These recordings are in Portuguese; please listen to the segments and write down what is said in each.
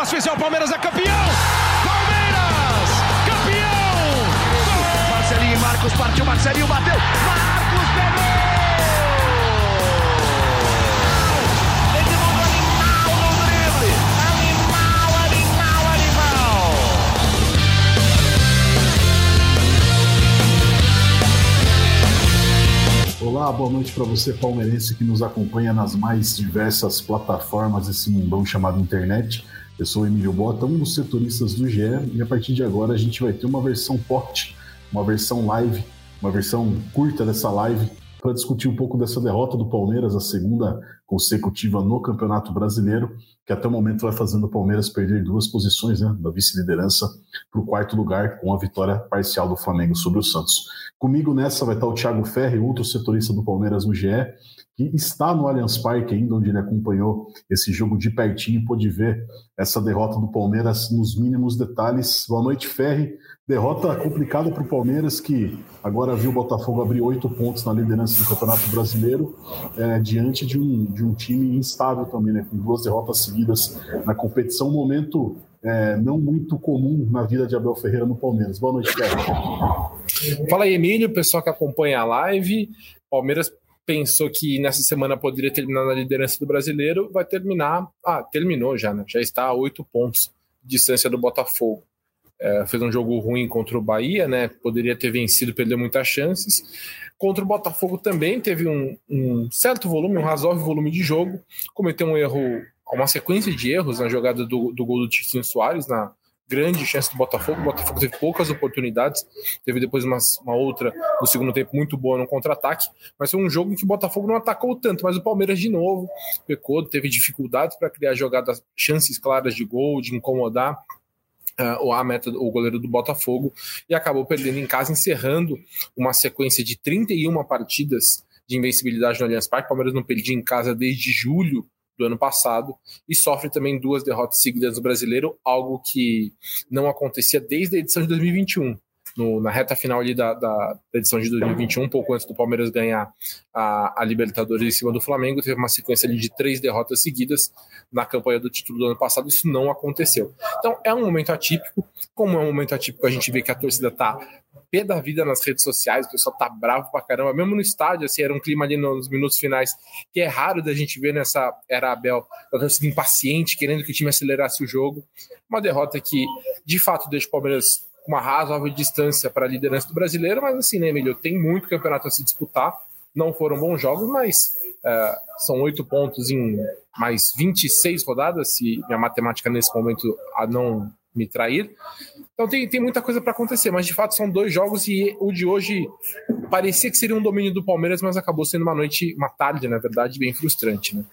uma especial, Palmeiras é campeão! Palmeiras! Campeão! Marcelinho e Marcos partiu, Marcelinho bateu! Marcos pegou! Olá, boa noite para você palmeirense que nos acompanha nas mais diversas plataformas desse mundão chamado internet. Eu sou o Emílio Bota, um dos setoristas do GE, e a partir de agora a gente vai ter uma versão pocket, uma versão live, uma versão curta dessa live para discutir um pouco dessa derrota do Palmeiras, a segunda consecutiva no Campeonato Brasileiro, que até o momento vai fazendo o Palmeiras perder duas posições né, da vice-liderança para o quarto lugar, com a vitória parcial do Flamengo sobre o Santos. Comigo nessa vai estar o Thiago Ferri, outro setorista do Palmeiras no GE, que está no Allianz Parque ainda, onde ele acompanhou esse jogo de pertinho e pôde ver essa derrota do Palmeiras nos mínimos detalhes. Boa noite, Ferri. Derrota complicada para o Palmeiras, que agora viu o Botafogo abrir oito pontos na liderança do Campeonato Brasileiro, é, diante de um, de um time instável também, né, com duas derrotas seguidas na competição. Um momento é, não muito comum na vida de Abel Ferreira no Palmeiras. Boa noite, Ferri. Fala aí, Emílio, pessoal que acompanha a live. Palmeiras pensou que nessa semana poderia terminar na liderança do brasileiro, vai terminar. Ah, terminou já, né? Já está a oito pontos de distância do Botafogo. É, fez um jogo ruim contra o Bahia, né? Poderia ter vencido, perdeu muitas chances. Contra o Botafogo também teve um, um certo volume, um razoável volume de jogo. Cometeu um erro, uma sequência de erros na jogada do, do gol do Ticinho Soares, na grande chance do Botafogo. O Botafogo teve poucas oportunidades, teve depois uma, uma outra no segundo tempo muito boa no contra-ataque, mas foi um jogo em que o Botafogo não atacou tanto, mas o Palmeiras de novo pecou, teve dificuldades para criar jogadas, chances claras de gol, de incomodar uh, a meta, o goleiro do Botafogo, e acabou perdendo em casa, encerrando uma sequência de 31 partidas de invencibilidade no Allianz Parque. O Palmeiras não perdia em casa desde julho do ano passado e sofre também duas derrotas seguidas no brasileiro, algo que não acontecia desde a edição de 2021 no, na reta final ali da, da, da, edição de 2021, um pouco antes do Palmeiras ganhar a, a, Libertadores em cima do Flamengo, teve uma sequência ali de três derrotas seguidas na campanha do título do ano passado, isso não aconteceu. Então é um momento atípico, como é um momento atípico, a gente vê que a torcida tá pé da vida nas redes sociais, o pessoal tá bravo pra caramba, mesmo no estádio, assim, era um clima ali nos minutos finais que é raro da gente ver nessa era Abel, a torcida impaciente, querendo que o time acelerasse o jogo. Uma derrota que, de fato, deixa o Palmeiras uma razoável distância para a liderança do brasileiro, mas assim, né, Emílio? Tem muito campeonato a se disputar. Não foram bons jogos, mas é, são oito pontos em mais 26 rodadas, se minha matemática nesse momento a não me trair. Então tem, tem muita coisa para acontecer, mas de fato são dois jogos e o de hoje parecia que seria um domínio do Palmeiras, mas acabou sendo uma noite, uma tarde, na verdade, bem frustrante, né?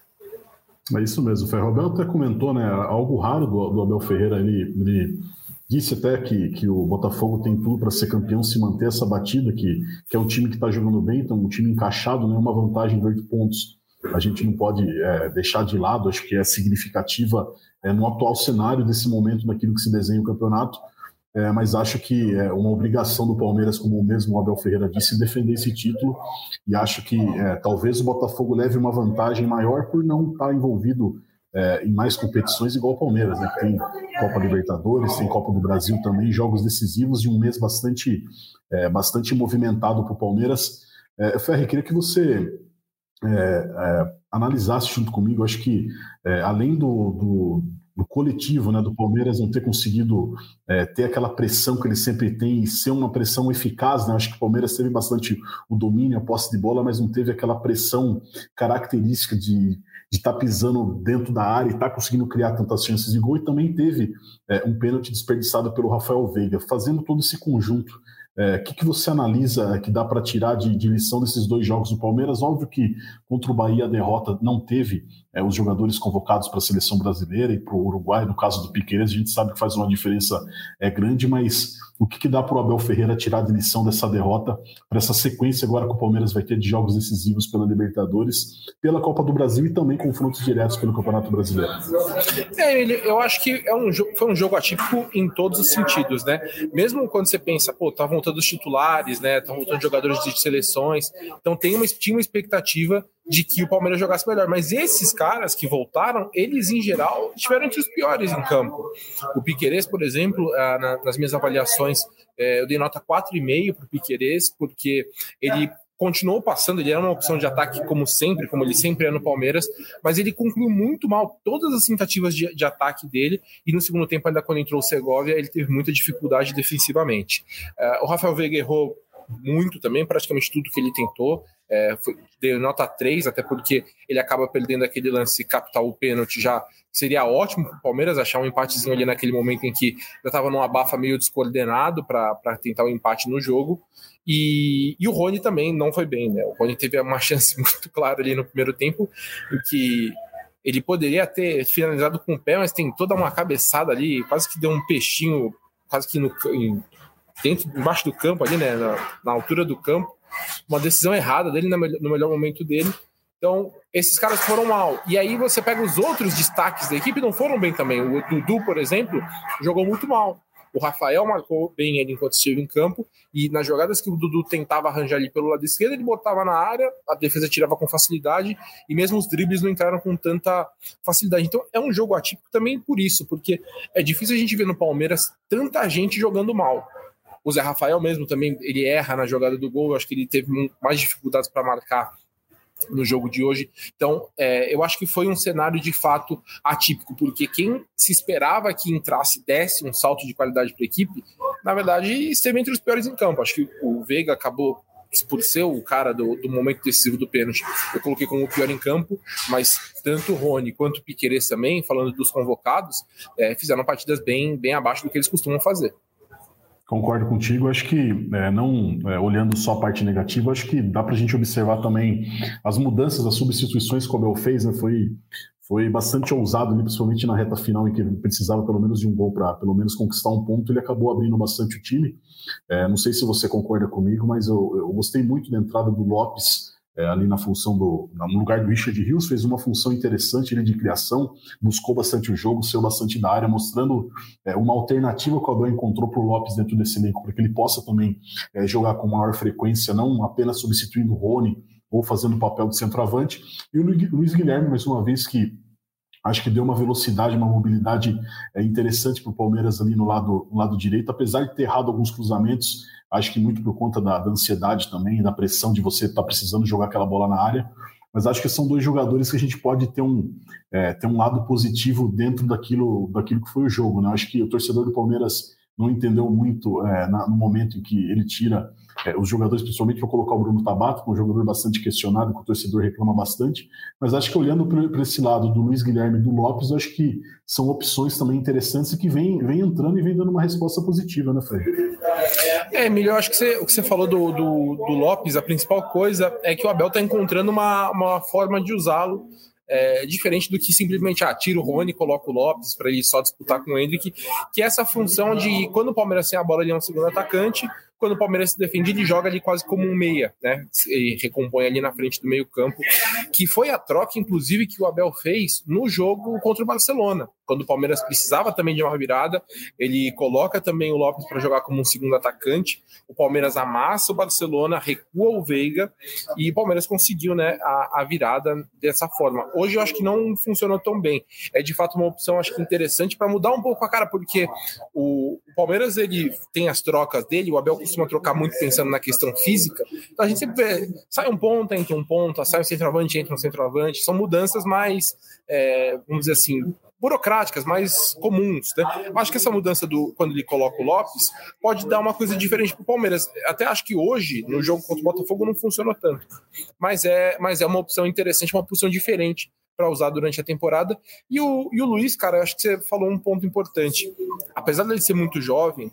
É isso mesmo. O Ferro Abel até comentou, né? Algo raro do, do Abel Ferreira, ele, ele disse até que, que o Botafogo tem tudo para ser campeão, se manter essa batida, que, que é um time que está jogando bem, então um time encaixado, né, uma vantagem de oito pontos. A gente não pode é, deixar de lado, acho que é significativa é, no atual cenário desse momento, daquilo que se desenha o campeonato. É, mas acho que é uma obrigação do Palmeiras, como o mesmo Abel Ferreira disse, defender esse título. E acho que é, talvez o Botafogo leve uma vantagem maior por não estar tá envolvido é, em mais competições, igual o Palmeiras, né? Tem Copa Libertadores, tem Copa do Brasil também, jogos decisivos e um mês bastante, é, bastante movimentado para o Palmeiras. É, Ferri, queria que você é, é, analisasse junto comigo, acho que é, além do, do, do, coletivo, né, do Palmeiras não ter conseguido ter aquela pressão que ele sempre tem e ser uma pressão eficaz, né? acho que o Palmeiras teve bastante o domínio, a posse de bola, mas não teve aquela pressão característica de de estar tá pisando dentro da área e estar tá conseguindo criar tantas chances de gol, e também teve é, um pênalti desperdiçado pelo Rafael Veiga, fazendo todo esse conjunto. O é, que, que você analisa que dá para tirar de, de, lição desses dois jogos do Palmeiras? Óbvio que contra o Bahia a derrota não teve é, os jogadores convocados para a seleção brasileira e para o Uruguai, no caso do Piqueires, a gente sabe que faz uma diferença é, grande, mas o que, que dá para o Abel Ferreira tirar de lição dessa derrota para essa sequência agora que o Palmeiras vai ter de jogos decisivos pela Libertadores, pela Copa do Brasil e também confrontos diretos pelo Campeonato Brasileiro? É, eu acho que é um, foi um jogo atípico em todos os sentidos, né? Mesmo quando você pensa, pô, tá voltando os titulares, né? Estão voltando jogadores de seleções, então tem uma, tinha uma expectativa de que o Palmeiras jogasse melhor. Mas esses caras que voltaram, eles em geral estiveram entre os piores em campo. O Piquerez, por exemplo, ah, nas minhas avaliações, é, eu dei nota 4,5 para o Piquerez, porque ele continuou passando, ele era uma opção de ataque como sempre, como ele sempre é no Palmeiras, mas ele concluiu muito mal todas as tentativas de, de ataque dele, e no segundo tempo, ainda quando entrou o Segovia, ele teve muita dificuldade defensivamente. Uh, o Rafael Veiga errou muito também, praticamente tudo que ele tentou, é, foi, deu nota 3, até porque ele acaba perdendo aquele lance capital o pênalti já. Seria ótimo para o Palmeiras achar um empatezinho ali naquele momento em que já estava num abafa meio descoordenado para tentar o um empate no jogo. E, e, o Rony também não foi bem, né? O Rony teve uma chance muito clara ali no primeiro tempo, em que ele poderia ter finalizado com o pé, mas tem toda uma cabeçada ali, quase que deu um peixinho, quase que no, em, dentro, embaixo do campo ali, né? Na, na altura do campo uma decisão errada dele no melhor momento dele. Então, esses caras foram mal. E aí você pega os outros destaques da equipe, não foram bem também. O Dudu, por exemplo, jogou muito mal. O Rafael marcou bem ele enquanto esteve em campo, e nas jogadas que o Dudu tentava arranjar ali pelo lado esquerdo, ele botava na área, a defesa tirava com facilidade, e mesmo os dribles não entraram com tanta facilidade. Então é um jogo atípico também por isso, porque é difícil a gente ver no Palmeiras tanta gente jogando mal. O Zé Rafael mesmo também, ele erra na jogada do gol, eu acho que ele teve mais dificuldades para marcar no jogo de hoje. Então, é, eu acho que foi um cenário de fato atípico, porque quem se esperava que entrasse, desse um salto de qualidade para a equipe, na verdade, esteve entre os piores em campo. Acho que o Veiga acabou por ser o cara do, do momento decisivo do pênalti, eu coloquei como o pior em campo, mas tanto o Rony quanto o Piqueires também, falando dos convocados, é, fizeram partidas bem, bem abaixo do que eles costumam fazer. Concordo contigo. Acho que, é, não é, olhando só a parte negativa, acho que dá para a gente observar também as mudanças, as substituições que o fez. Né, foi, foi bastante ousado, né, principalmente na reta final, em que ele precisava pelo menos de um gol para pelo menos conquistar um ponto. Ele acabou abrindo bastante o time. É, não sei se você concorda comigo, mas eu, eu gostei muito da entrada do Lopes é, ali na função do. no lugar do Richard Rios, fez uma função interessante ele, de criação, buscou bastante o jogo, saiu bastante da área, mostrando é, uma alternativa que o Abel encontrou para o Lopes dentro desse elenco, para que ele possa também é, jogar com maior frequência, não apenas substituindo o Rony ou fazendo o papel de centroavante. E o Luiz Guilherme, mais uma vez, que acho que deu uma velocidade, uma mobilidade é, interessante para o Palmeiras ali no lado, no lado direito, apesar de ter errado alguns cruzamentos Acho que muito por conta da, da ansiedade também, da pressão de você estar tá precisando jogar aquela bola na área. Mas acho que são dois jogadores que a gente pode ter um, é, ter um lado positivo dentro daquilo, daquilo que foi o jogo. Né? Acho que o torcedor do Palmeiras não entendeu muito é, na, no momento em que ele tira é, os jogadores, principalmente para colocar o Bruno Tabato, que é um jogador bastante questionado, que o torcedor reclama bastante. Mas acho que olhando para esse lado do Luiz Guilherme e do Lopes, acho que são opções também interessantes e que vem, vem entrando e vem dando uma resposta positiva, né, Fred? É, eu acho que você, o que você falou do, do, do Lopes, a principal coisa é que o Abel está encontrando uma, uma forma de usá-lo é, diferente do que simplesmente ah, tira o Rony, coloca o Lopes para ele só disputar com o Hendrick, que é essa função de quando o Palmeiras tem a bola, ele é um segundo atacante, quando o Palmeiras se defende, ele joga ali quase como um meia, né? E recompõe ali na frente do meio-campo, que foi a troca, inclusive, que o Abel fez no jogo contra o Barcelona. Quando o Palmeiras precisava também de uma virada, ele coloca também o Lopes para jogar como um segundo atacante. O Palmeiras amassa o Barcelona, recua o Veiga e o Palmeiras conseguiu né, a, a virada dessa forma. Hoje eu acho que não funcionou tão bem. É de fato uma opção, acho que interessante para mudar um pouco a cara, porque o, o Palmeiras ele tem as trocas dele, o Abel costuma trocar muito pensando na questão física. Então a gente sempre vê, sai um ponta, entra um ponta, sai um centroavante, entra um centroavante. São mudanças mais, é, vamos dizer assim, burocráticas, mais comuns. Né? Acho que essa mudança do quando ele coloca o Lopes pode dar uma coisa diferente para o Palmeiras. Até acho que hoje, no jogo contra o Botafogo, não funcionou tanto. Mas é, mas é uma opção interessante, uma opção diferente para usar durante a temporada. E o, e o Luiz, cara, acho que você falou um ponto importante. Apesar dele ser muito jovem,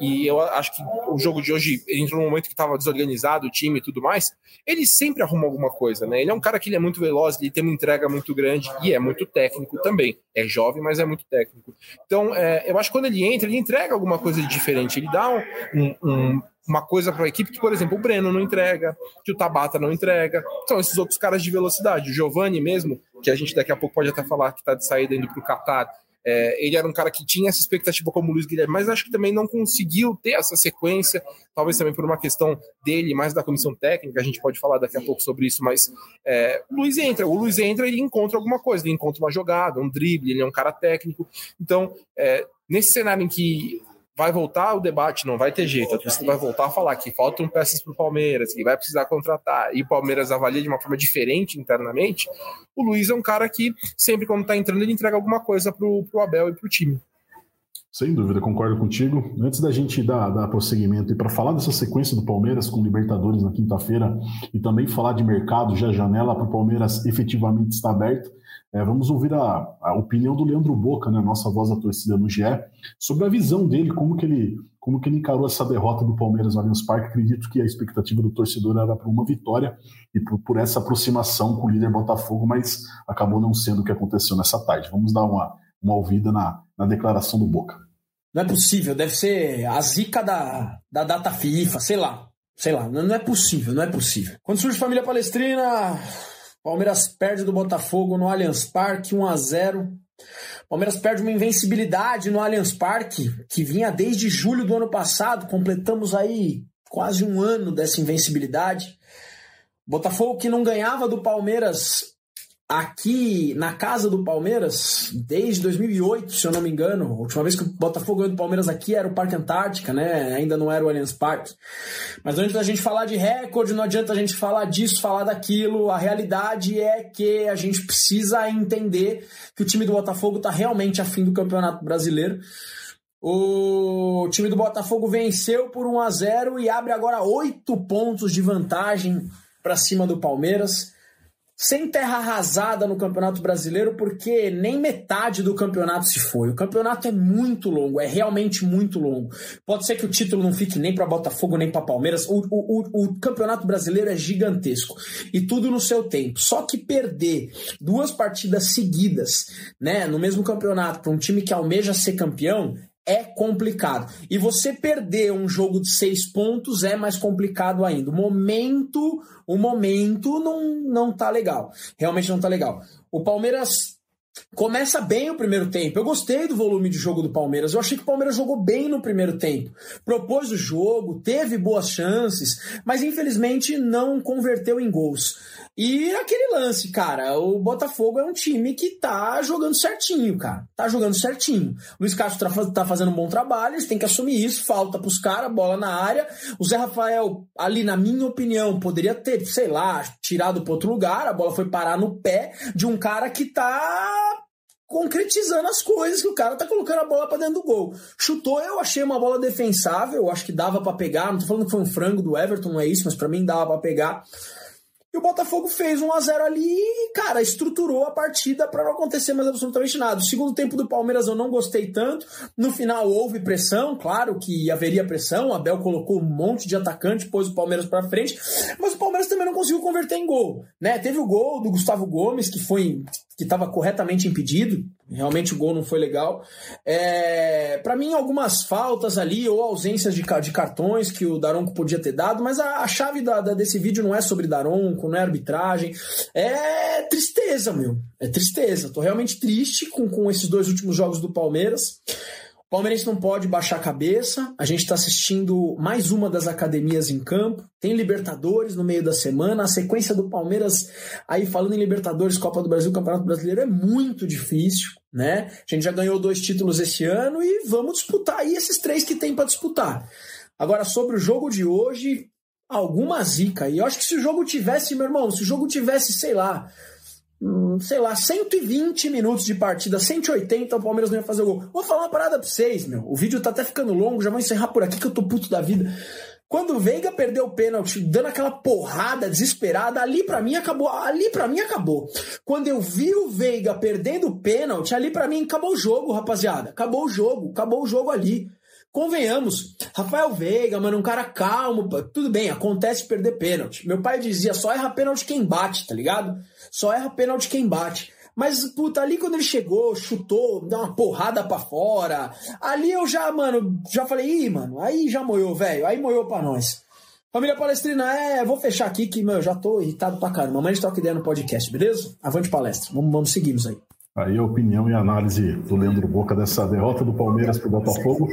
e eu acho que o jogo de hoje entrou num momento que estava desorganizado, o time e tudo mais. Ele sempre arruma alguma coisa, né? Ele é um cara que ele é muito veloz, ele tem uma entrega muito grande e é muito técnico também. É jovem, mas é muito técnico. Então, é, eu acho que quando ele entra, ele entrega alguma coisa de diferente. Ele dá um, um, uma coisa para a equipe que, por exemplo, o Breno não entrega, que o Tabata não entrega. São esses outros caras de velocidade. O Giovani mesmo, que a gente daqui a pouco pode até falar que está de saída indo para o Qatar É, ele era um cara que tinha essa expectativa como o Luiz Guilherme, mas acho que também não conseguiu ter essa sequência, talvez também por uma questão dele, mais da comissão técnica, a gente pode falar daqui a pouco sobre isso, mas é, o Luiz entra, o Luiz entra e encontra alguma coisa, ele encontra uma jogada, um drible, ele é um cara técnico. Então, é, nesse cenário em que vai voltar o debate, não vai ter jeito. A torcida vai voltar a falar que faltam peças para o Palmeiras, que vai precisar contratar, e o Palmeiras avalia de uma forma diferente internamente. O Luiz é um cara que sempre, quando está entrando, ele entrega alguma coisa para o Abel e para o time. Sem dúvida, concordo contigo. Antes da gente dar, dar prosseguimento e para falar dessa sequência do Palmeiras com Libertadores na quinta-feira e também falar de mercado, já janela para o Palmeiras efetivamente está aberta, é, vamos ouvir a, a, opinião do Leandro Boca, né, nossa voz da torcida no GE, sobre a visão dele, como que ele, como que ele encarou essa derrota do Palmeiras no Allianz Parque. Acredito que a expectativa do torcedor era para uma vitória e por, por, essa aproximação com o líder Botafogo, mas acabou não sendo o que aconteceu nessa tarde. Vamos dar uma, uma ouvida na, na declaração do Boca. Não é possível, deve ser a zica da, da data FIFA, sei lá. Sei lá, não, é possível, não é possível. Quando surge Família Palestrina, Palmeiras perde do Botafogo no Allianz Parque 1 a 0. Palmeiras perde uma invencibilidade no Allianz Parque que vinha desde julho do ano passado. Completamos aí quase um ano dessa invencibilidade. Botafogo que não ganhava do Palmeiras aqui na casa do Palmeiras desde 2008, se eu não me engano. A última vez que o Botafogo ganhou do Palmeiras aqui era o Parque Antártica, né? Ainda não era o Allianz Parque. Mas antes da gente falar de recorde, não adianta a gente falar disso, falar daquilo. A realidade é que a gente precisa entender que o time do Botafogo está realmente afim do Campeonato Brasileiro. O time do Botafogo venceu por 1 a 0 e abre agora 8 pontos de vantagem para cima do Palmeiras sem terra arrasada no Campeonato Brasileiro, porque nem metade do campeonato se foi. O campeonato é muito longo, é realmente muito longo. Pode ser que o título não fique nem para Botafogo nem para Palmeiras. O, o, o, Campeonato Brasileiro é gigantesco e tudo no seu tempo. Só que perder duas partidas seguidas, né, no mesmo campeonato para um time que almeja ser campeão é complicado. E você perder um jogo de seis pontos é mais complicado ainda. O momento, o momento não, não tá legal. Realmente não tá legal. O Palmeiras Começa bem o primeiro tempo. Eu gostei do volume de jogo do Palmeiras. Eu achei que o Palmeiras jogou bem no primeiro tempo. Propôs o jogo, teve boas chances, mas infelizmente não converteu em gols. E aquele lance, cara, o Botafogo é um time que tá jogando certinho, cara. Tá jogando certinho. O Luiz Castro tá, tá fazendo um bom trabalho, eles têm que assumir isso. Falta pros caras, bola na área. O Zé Rafael, ali, na minha opinião, poderia ter, sei lá, tirado para outro lugar. A bola foi parar no pé de um cara que tá concretizando as coisas que o cara tá colocando a bola para dentro do gol. Chutou, eu achei uma bola defensável, acho que dava para pegar, não tô falando que foi um frango do Everton, não é isso, mas para mim dava para pegar. E o Botafogo fez 1 a 0 ali e, cara, estruturou a partida para não acontecer mais absolutamente nada. O segundo tempo do Palmeiras eu não gostei tanto. No final houve pressão, claro que haveria pressão. O Abel colocou um monte de atacante, pôs o Palmeiras para frente, mas o Palmeiras também não conseguiu converter em gol, né? Teve o gol do Gustavo Gomes que foi que estava corretamente impedido. Realmente o gol não foi legal. É, para mim, algumas faltas ali ou ausências de, de, cartões que o Daronco podia ter dado, mas a, a chave da, da, desse vídeo não é sobre Daronco, não é arbitragem. É tristeza, meu. É tristeza. Tô realmente triste com, com esses dois últimos jogos do Palmeiras. Palmeirense não pode baixar a cabeça. A gente está assistindo mais uma das academias em campo. Tem Libertadores no meio da semana. A sequência do Palmeiras, aí falando em Libertadores, Copa do Brasil, Campeonato Brasileiro, é muito difícil, né? A gente já ganhou dois títulos esse ano e vamos disputar aí esses três que tem para disputar. Agora, sobre o jogo de hoje, alguma zica. E eu acho que se o jogo tivesse, meu irmão, se o jogo tivesse, sei lá, sei lá, 120 minutos de partida, 180, o Palmeiras não ia fazer o gol. Vou falar uma parada pra vocês, meu. O vídeo tá até ficando longo, já vou encerrar por aqui que eu tô puto da vida. Quando o Veiga perdeu o pênalti, dando aquela porrada desesperada, ali para mim acabou, ali para mim acabou. Quando eu vi o Veiga perdendo o pênalti, ali para mim acabou o jogo, rapaziada. Acabou o jogo, acabou o jogo ali. Convenhamos, Rafael Veiga, mano, um cara calmo, tudo bem, acontece perder pênalti. Meu pai dizia, só erra pênalti quem bate, tá ligado? Só erra pênalti quem bate. Mas, puta, ali quando ele chegou, chutou, deu uma porrada pra fora. Ali eu já, mano, já falei, ih, mano, aí já moiou, velho. Aí moiou pra nós. Família Palestrina, é, vou fechar aqui que, meu, já tô irritado pra caramba. Mas a gente troca ideia no podcast, beleza? Avante palestra. Vamos, vamos seguimos aí. Aí a opinião e a análise do Leandro Boca dessa derrota do Palmeiras para o Botafogo.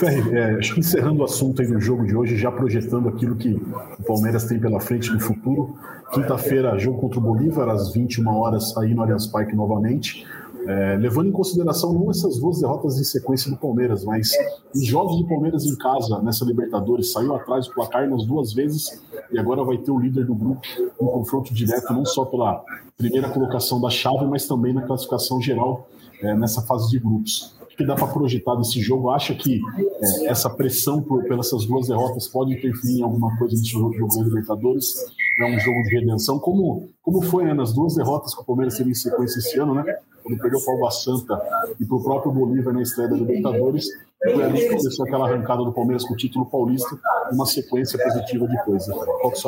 Ferre, é, acho que encerrando o assunto aí no jogo de hoje, já projetando aquilo que o Palmeiras tem pela frente no futuro. Quinta-feira, jogo contra o Bolívar, às 21 horas, aí no Allianz Parque novamente. É, levando em consideração não essas duas derrotas em sequência do Palmeiras, mas os jogos do Palmeiras em casa nessa Libertadores saiu atrás do placar nas duas vezes e agora vai ter o líder do grupo um confronto direto não só pela primeira colocação da chave, mas também na classificação geral é, nessa fase de grupos. O que dá para projetar desse jogo? Acha que é, essa pressão por, pelas duas derrotas pode interferir em alguma coisa nesse jogo da Libertadores? É um jogo de redenção, como, como foi né, nas duas derrotas que o Palmeiras teve em sequência esse ano, né? Quando perdeu para o Santa e para o próprio Bolívar na estreia da Libertadores, foi ali que começou aquela arrancada do Palmeiras com o título paulista, uma sequência positiva de coisa. Qual que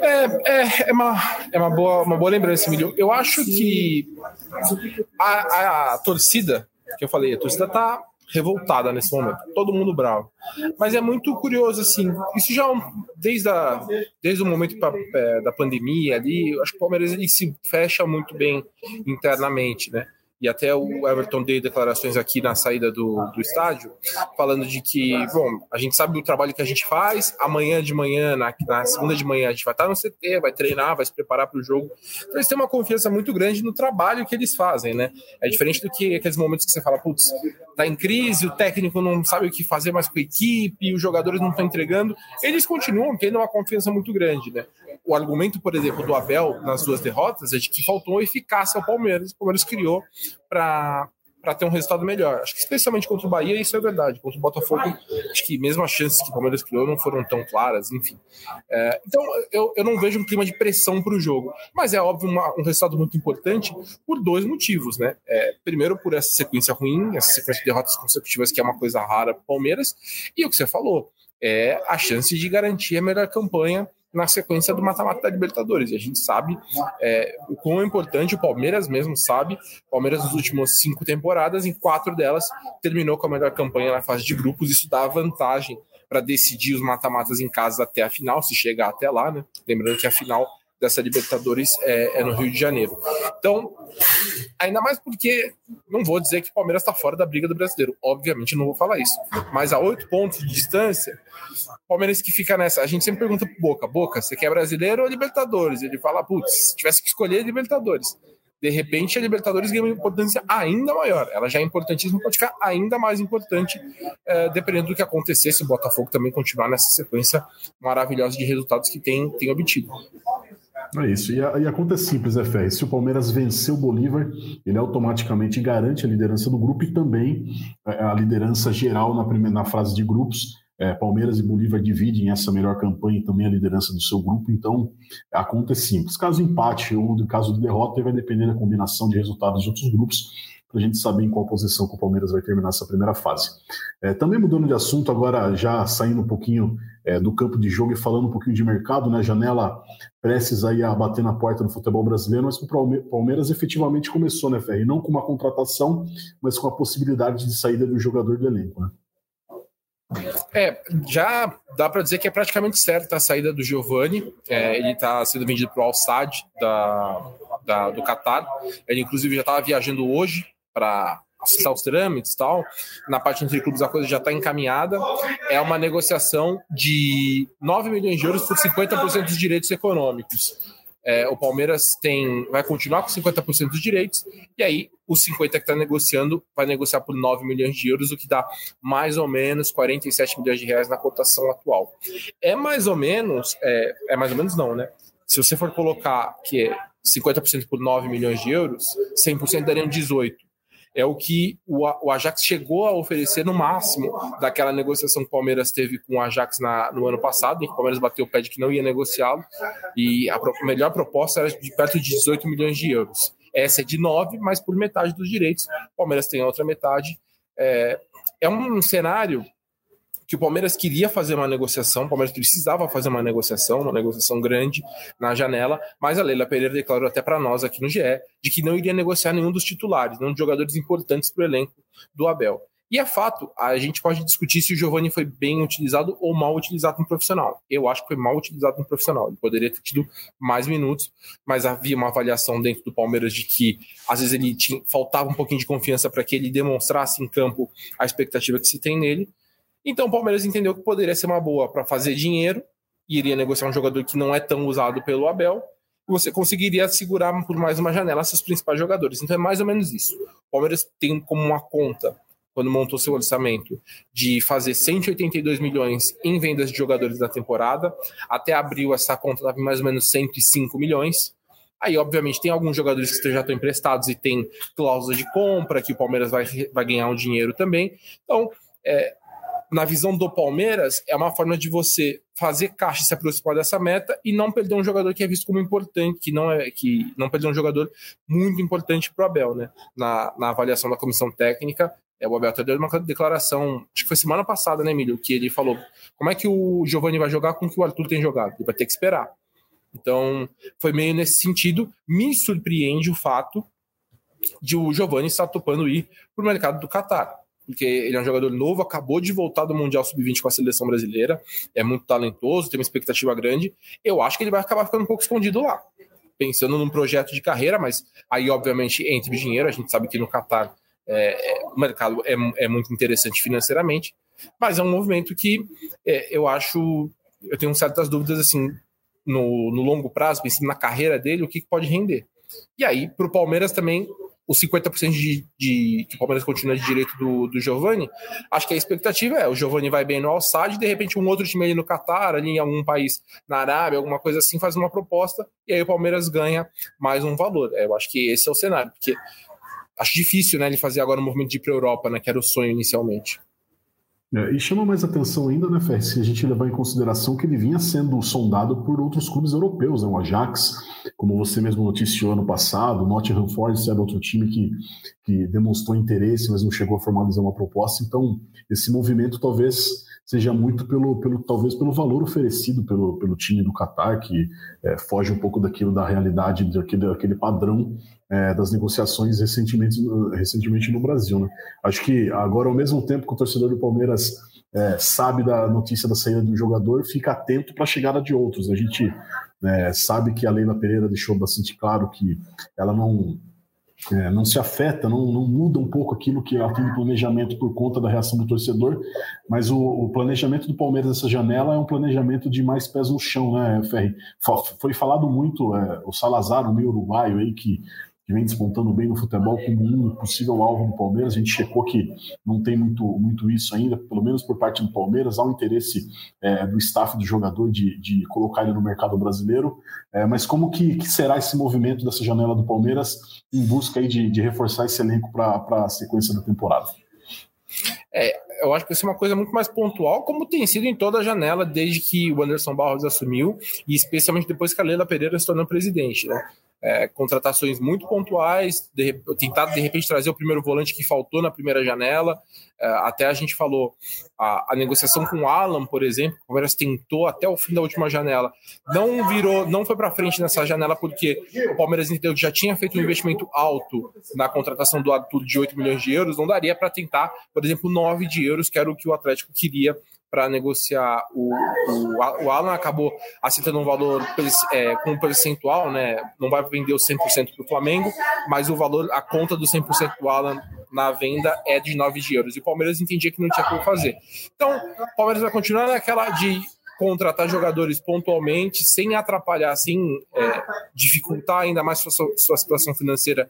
é, é, é, uma, é uma, boa, uma boa lembrança, Emílio. Eu acho que a, a, a torcida, que eu falei, a torcida está revoltada nesse momento, todo mundo bravo. Mas é muito curioso, assim, isso já é desde, a, desde o momento pra, é, da pandemia ali, acho que o Palmeiras ele se fecha muito bem internamente, né? E até o Everton deu declarações aqui na saída do, do estádio, falando de que, bom, a gente sabe o trabalho que a gente faz, amanhã de manhã, na, na segunda de manhã, a gente vai estar no CT, vai treinar, vai se preparar para o jogo. Então eles têm uma confiança muito grande no trabalho que eles fazem, né? É diferente do que aqueles momentos que você fala, putz, tá em crise, o técnico não sabe o que fazer mais com a equipe, os jogadores não estão entregando. Eles continuam tendo uma confiança muito grande, né? O argumento, por exemplo, do Abel nas duas derrotas é de que faltou eficácia ao Palmeiras. O Palmeiras criou para para ter um resultado melhor. Acho que especialmente contra o Bahia isso é verdade. Contra o Botafogo, acho que mesmo as chances que o Palmeiras criou não foram tão claras, enfim. É, então eu, eu não vejo um clima de pressão para o jogo, mas é óbvio uma, um resultado muito importante por dois motivos, né? É, primeiro por essa sequência ruim, essa sequência de derrotas consecutivas que é uma coisa rara para o Palmeiras, e o que você falou é a chance de garantir a melhor campanha na sequência do mata-mata da Libertadores. E a gente sabe é, o quão importante, o Palmeiras mesmo sabe. O Palmeiras, nas últimas cinco temporadas, em quatro delas, terminou com a melhor campanha na fase de grupos. Isso dá vantagem para decidir os mata-matas em casa até a final, se chegar até lá, né? Lembrando que a final dessa Libertadores é, é, no Rio de Janeiro. Então, ainda mais porque não vou dizer que o Palmeiras está fora da briga do brasileiro, obviamente não vou falar isso, mas a oito pontos de distância, o Palmeiras que fica nessa. A gente sempre pergunta pro Boca: Boca, você quer brasileiro ou Libertadores? Ele fala: putz, se tivesse que escolher, Libertadores. De repente, a Libertadores ganha uma importância ainda maior. Ela já é importantíssima, pode ficar ainda mais importante, é, dependendo do que acontecer, se o Botafogo também continuar nessa sequência maravilhosa de resultados que tem, tem obtido. É isso. E a, e a conta é simples, é Ferre. Se o Palmeiras vencer o Bolívar, ele automaticamente garante a liderança do grupo e também é, a liderança geral na, primeira, na fase de grupos. É, Palmeiras e Bolívar dividem essa melhor campanha e também a liderança do seu grupo, então a conta é simples. Caso empate ou caso de derrota, vai depender da combinação de resultados de outros grupos para a gente saber em qual posição que o Palmeiras vai terminar essa primeira fase. É, também mudando de assunto, agora já saindo um pouquinho é, do campo de jogo e falando um pouquinho de mercado, né? Janela prestes aí a bater na porta do futebol brasileiro, mas o Palmeiras efetivamente começou, né, Ferri? Não com uma contratação, mas com a possibilidade de saída do jogador do elenco, né? É, já dá para dizer que é praticamente certa a saída do Giovani. É, ele está sendo vendido para o Al-Sadd da, da, do Qatar. Ele, inclusive, já estava viajando hoje para acessar os trâmites tal. Na parte entre clubes a coisa já está encaminhada. É uma negociação de 9 milhões de euros por 50% dos direitos econômicos. É, o Palmeiras tem, vai continuar com 50% dos direitos, e aí os 50% que está negociando vai negociar por 9 milhões de euros, o que dá mais ou menos 47 milhões de reais na cotação atual. É mais ou menos, é, é mais ou menos não, né? Se você for colocar que é 50% por 9 milhões de euros, 100% dariam 18 é o que o, Ajax chegou a oferecer no máximo daquela negociação que o Palmeiras teve com o Ajax na, no ano passado, em que o Palmeiras bateu o pé de que não ia negociá-lo, e a melhor proposta era de perto de 18 milhões de euros. Essa é de 9, mas por metade dos direitos. O Palmeiras tem a outra metade. É, é um cenário que o Palmeiras queria fazer uma negociação, o Palmeiras precisava fazer uma negociação, uma negociação grande na janela, mas a Leila Pereira declarou até para nós aqui no GE de que não iria negociar nenhum dos titulares, nenhum dos jogadores importantes para o elenco do Abel. E é fato, a gente pode discutir se o Giovani foi bem utilizado ou mal utilizado no profissional. Eu acho que foi mal utilizado no profissional. Ele poderia ter tido mais minutos, mas havia uma avaliação dentro do Palmeiras de que às vezes ele tinha, faltava um pouquinho de confiança para que ele demonstrasse em campo a expectativa que se tem nele. Então o Palmeiras entendeu que poderia ser uma boa para fazer dinheiro e iria negociar um jogador que não é tão usado pelo Abel. Você conseguiria segurar por mais uma janela seus principais jogadores. Então é mais ou menos isso. O Palmeiras tem como uma conta quando montou seu orçamento, de fazer 182 milhões em vendas de jogadores da temporada. Até abril, essa conta estava em mais ou menos 105 milhões. Aí, obviamente, tem alguns jogadores que já estão emprestados e tem cláusula de compra, que o Palmeiras vai, vai ganhar um dinheiro também. Então, é, na visão do Palmeiras, é uma forma de você fazer caixa se aproximar dessa meta e não perder um jogador que é visto como importante, que não é que não perder um jogador muito importante para o Abel, né? Na, na avaliação da comissão técnica, é, o Abel até deu uma declaração, acho que foi semana passada, né, Emílio? Que ele falou: como é que o Giovani vai jogar com o que o Arthur tem jogado? Ele vai ter que esperar. Então, foi meio nesse sentido. Me surpreende o fato de o Giovani estar topando ir para o mercado do Catar. Porque ele é um jogador novo, acabou de voltar do Mundial Sub-20 com a seleção brasileira, é muito talentoso, tem uma expectativa grande. Eu acho que ele vai acabar ficando um pouco escondido lá, pensando num projeto de carreira, mas aí, obviamente, entre o dinheiro, a gente sabe que no Catar é, é, o mercado é, é, muito interessante financeiramente, mas é um movimento que é, eu acho, eu tenho certas dúvidas assim no, no longo prazo, pensando na carreira dele, o que, que pode render. E aí, para o Palmeiras também, os 50% de, de que o Palmeiras continua de direito do, do Giovani, acho que a expectativa é o Giovani vai bem no Al-Sadd, de repente um outro time ali no Catar, ali em algum país na Arábia, alguma coisa assim, faz uma proposta e aí o Palmeiras ganha mais um valor. É, eu acho que esse é o cenário, porque acho difícil, né, ele fazer agora um movimento de ir para a Europa, né, que era o sonho inicialmente. É, e chama mais atenção ainda, né, Fer, se a gente levar em consideração que ele vinha sendo sondado por outros clubes europeus, né, o Ajax, como você mesmo noticiou ano passado, o Nottingham Forest era outro time que, que demonstrou interesse, mas não chegou a formalizar uma proposta, então esse movimento talvez seja muito pelo, pelo talvez pelo valor oferecido pelo, pelo time do Qatar, que é, foge um pouco daquilo da realidade, daquele, daquele padrão é, das negociações recentemente, recentemente no Brasil. Né? Acho que agora, ao mesmo tempo que o torcedor do Palmeiras é, sabe da notícia da saída do jogador, fica atento para a chegada de outros. A gente é, sabe que a Leila Pereira deixou bastante claro que ela não é, não se afeta, não, não, muda um pouco aquilo que ela tem de planejamento por conta da reação do torcedor, mas o, o, planejamento do Palmeiras nessa janela é um planejamento de mais pés no chão, né, Ferri? Foi falado muito é, o Salazar, o meio uruguaio aí, que que vem despontando bem no futebol como um possível alvo do Palmeiras. A gente checou que não tem muito, muito isso ainda, pelo menos por parte do Palmeiras. Há um interesse é, do staff do jogador de, de colocar ele no mercado brasileiro. É, mas como que, que, será esse movimento dessa janela do Palmeiras em busca aí de, de reforçar esse elenco para a sequência da temporada? É, eu acho que isso é uma coisa muito mais pontual, como tem sido em toda a janela desde que o Anderson Barros assumiu, e especialmente depois que a Leila Pereira se tornou presidente. Né? É, contratações muito pontuais, de, tentar de repente trazer o primeiro volante que faltou na primeira janela. É, até a gente falou a, a, negociação com o Alan, por exemplo, o Palmeiras tentou até o fim da última janela, não virou, não foi para frente nessa janela porque o Palmeiras entendeu que já tinha feito um investimento alto na contratação do Arthur de 8 milhões de euros, não daria para tentar, por exemplo, 9 de euros, que era o que o Atlético queria para negociar. O, o, o, Alan acabou aceitando um valor é, com um percentual, né? Não vai vender o 100% para o Flamengo, mas o valor, a conta do 100% do Alan na venda é de 9 de euros. E o Palmeiras entendia que não tinha como fazer. Então, o Palmeiras vai continuar naquela de contratar jogadores pontualmente, sem atrapalhar, sem é, dificultar ainda mais sua, sua situação financeira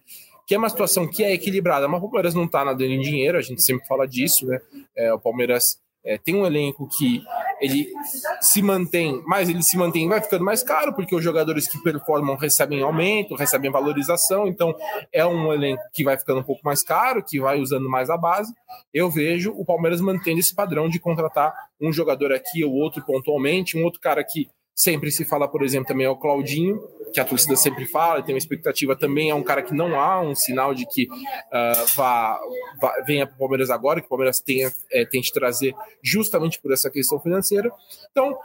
que é uma situação que é equilibrada, mas o Palmeiras não está nadando em dinheiro, a gente sempre fala disso, né? É, o Palmeiras é, tem um elenco que ele se mantém, mas ele se mantém vai ficando mais caro, porque os jogadores que performam recebem aumento, recebem valorização, então é um elenco que vai ficando um pouco mais caro, que vai usando mais a base. Eu vejo o Palmeiras mantendo esse padrão de contratar um jogador aqui ou outro pontualmente, um outro cara que sempre se fala, por exemplo, também é o Claudinho, que a torcida sempre fala, tem uma expectativa também, é um cara que não há um sinal de que uh, vá, vá, venha para o Palmeiras agora, que o Palmeiras tenha, é, tente trazer justamente por essa questão financeira. Então,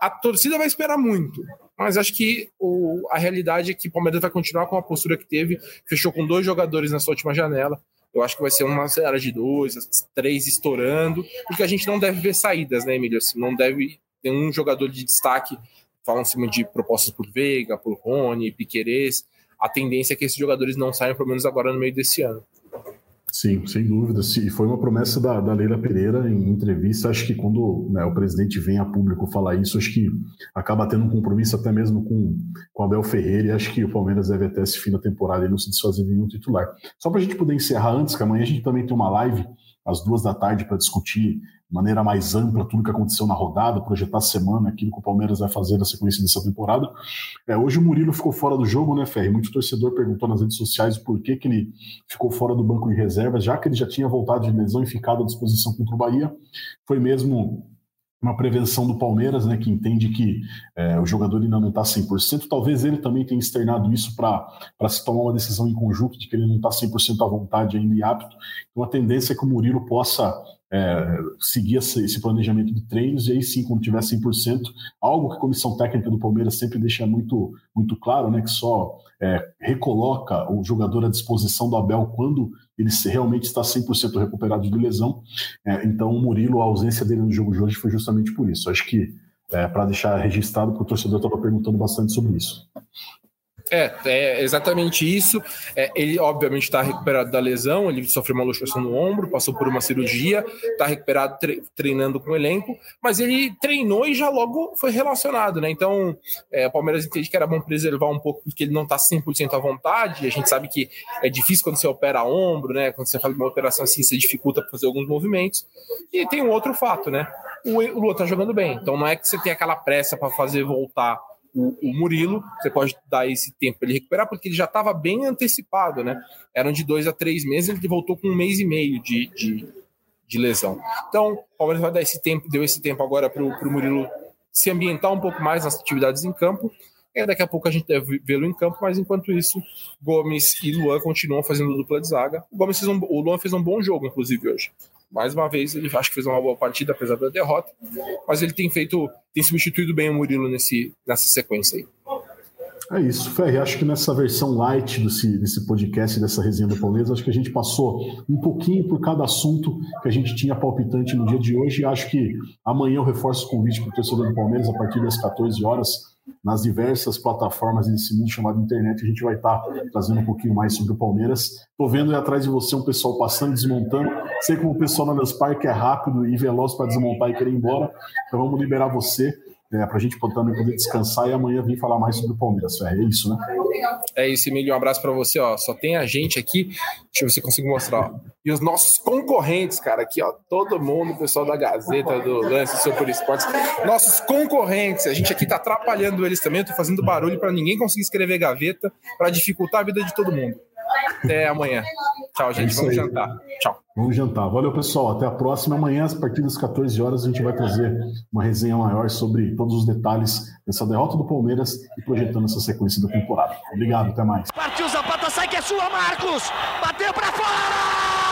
a torcida vai esperar muito, mas acho que o, a realidade é que o Palmeiras vai continuar com a postura que teve, fechou com dois jogadores na sua última janela. Eu acho que vai ser uma era de dois, três estourando, porque a gente não deve ver saídas, né, Emílio? Assim, não deve ter um jogador de destaque. Falam em cima de propostas por Veiga, por Rony, Piquerez. A tendência é que esses jogadores não saiam, pelo menos agora no meio desse ano. Sim, sem dúvida. E foi uma promessa da, da Leila Pereira em entrevista. Acho que quando né, o presidente vem a público falar isso, acho que acaba tendo um compromisso até mesmo com, com Abel Ferreira. E acho que o Palmeiras deve até esse fim da temporada e não se desfazer de nenhum titular. Só para a gente poder encerrar antes, que amanhã a gente também tem uma live às duas da tarde para discutir de maneira mais ampla tudo que aconteceu na rodada, projetar a semana, aquilo que o Palmeiras vai fazer na sequência dessa temporada. É, hoje o Murilo ficou fora do jogo, né, Ferri? Muito torcedor perguntou nas redes sociais por que, que ele ficou fora do banco de reservas, já que ele já tinha voltado de lesão e ficado à disposição contra o Bahia. Foi mesmo uma prevenção do Palmeiras, né, que entende que é, o jogador ainda não está 100%. Talvez ele também tenha externado isso para se tomar uma decisão em conjunto de que ele não está 100% à vontade ainda e apto. Então a tendência é que o Murilo possa é, seguir esse planejamento de treinos e aí sim, quando tiver 100%, algo que a comissão técnica do Palmeiras sempre deixa muito, muito claro, né, que só é, recoloca o jogador à disposição do Abel quando ele realmente está 100% recuperado de lesão. É, então, o Murilo, a ausência dele no jogo de hoje foi justamente por isso. Acho que, é, para deixar registrado, porque o torcedor estava perguntando bastante sobre isso. É, é exatamente isso. É, ele, obviamente, está recuperado da lesão, ele sofreu uma luxação no ombro, passou por uma cirurgia, está recuperado tre treinando com o elenco, mas ele treinou e já logo foi relacionado, né? Então, é, o Palmeiras entende que era bom preservar um pouco, porque ele não está 100% à vontade, a gente sabe que é difícil quando você opera ombro, né? Quando você faz uma operação assim, você dificulta fazer alguns movimentos. E tem um outro fato, né? O, Lua está jogando bem, então não é que você tem aquela pressa para fazer voltar o, o, Murilo, você pode dar esse tempo para ele recuperar, porque ele já estava bem antecipado, né? Eram de dois a três meses, ele voltou com um mês e meio de, de, de lesão. Então, o Palmeiras vai dar esse tempo, deu esse tempo agora para o Murilo se ambientar um pouco mais nas atividades em campo. E daqui a pouco a gente deve vê-lo em campo, mas enquanto isso, Gomes e Luan continuam fazendo dupla de zaga. O, Gomes fez um, o Luan fez um bom jogo, inclusive, hoje mais uma vez, ele acho que fez uma boa partida, apesar da derrota, mas ele tem feito, tem substituído bem o Murilo nesse, nessa sequência aí. É isso, Ferri. Acho que nessa versão light desse, desse podcast, dessa resenha do Palmeiras, acho que a gente passou um pouquinho por cada assunto que a gente tinha palpitante no dia de hoje. Acho que amanhã eu reforço o convite para o torcedor do Palmeiras a partir das 14 horas nas diversas plataformas desse mundo chamado internet. A gente vai estar tá trazendo um pouquinho mais sobre o Palmeiras. Estou vendo aí atrás de você um pessoal passando, desmontando. Sei como o pessoal na Allianz Parque é rápido e veloz para desmontar e querer ir embora. Então vamos liberar você é, para a gente também poder descansar e amanhã vir falar mais sobre o Palmeiras. É isso, né? É isso, Emílio. Um abraço para você. Ó. Só tem a gente aqui. Deixa eu ver se eu consigo mostrar. Ó. E os nossos concorrentes, cara, aqui, ó. Todo mundo, o pessoal da Gazeta, do Lance, Super Esportes. Nossos concorrentes. A gente aqui tá atrapalhando eles também. Eu tô fazendo barulho para ninguém conseguir escrever gaveta para dificultar a vida de todo mundo. Até amanhã. Tchau, gente. É Vamos aí. jantar. Tchau. Vamos jantar. Valeu, pessoal. Até a próxima. Amanhã, a partir das 14 horas, a gente vai trazer uma resenha maior sobre todos os detalhes dessa derrota do Palmeiras e projetando essa sequência da temporada. Obrigado, até mais. Partiu Zapata, sai que é sua, Marcos! Bateu para fora!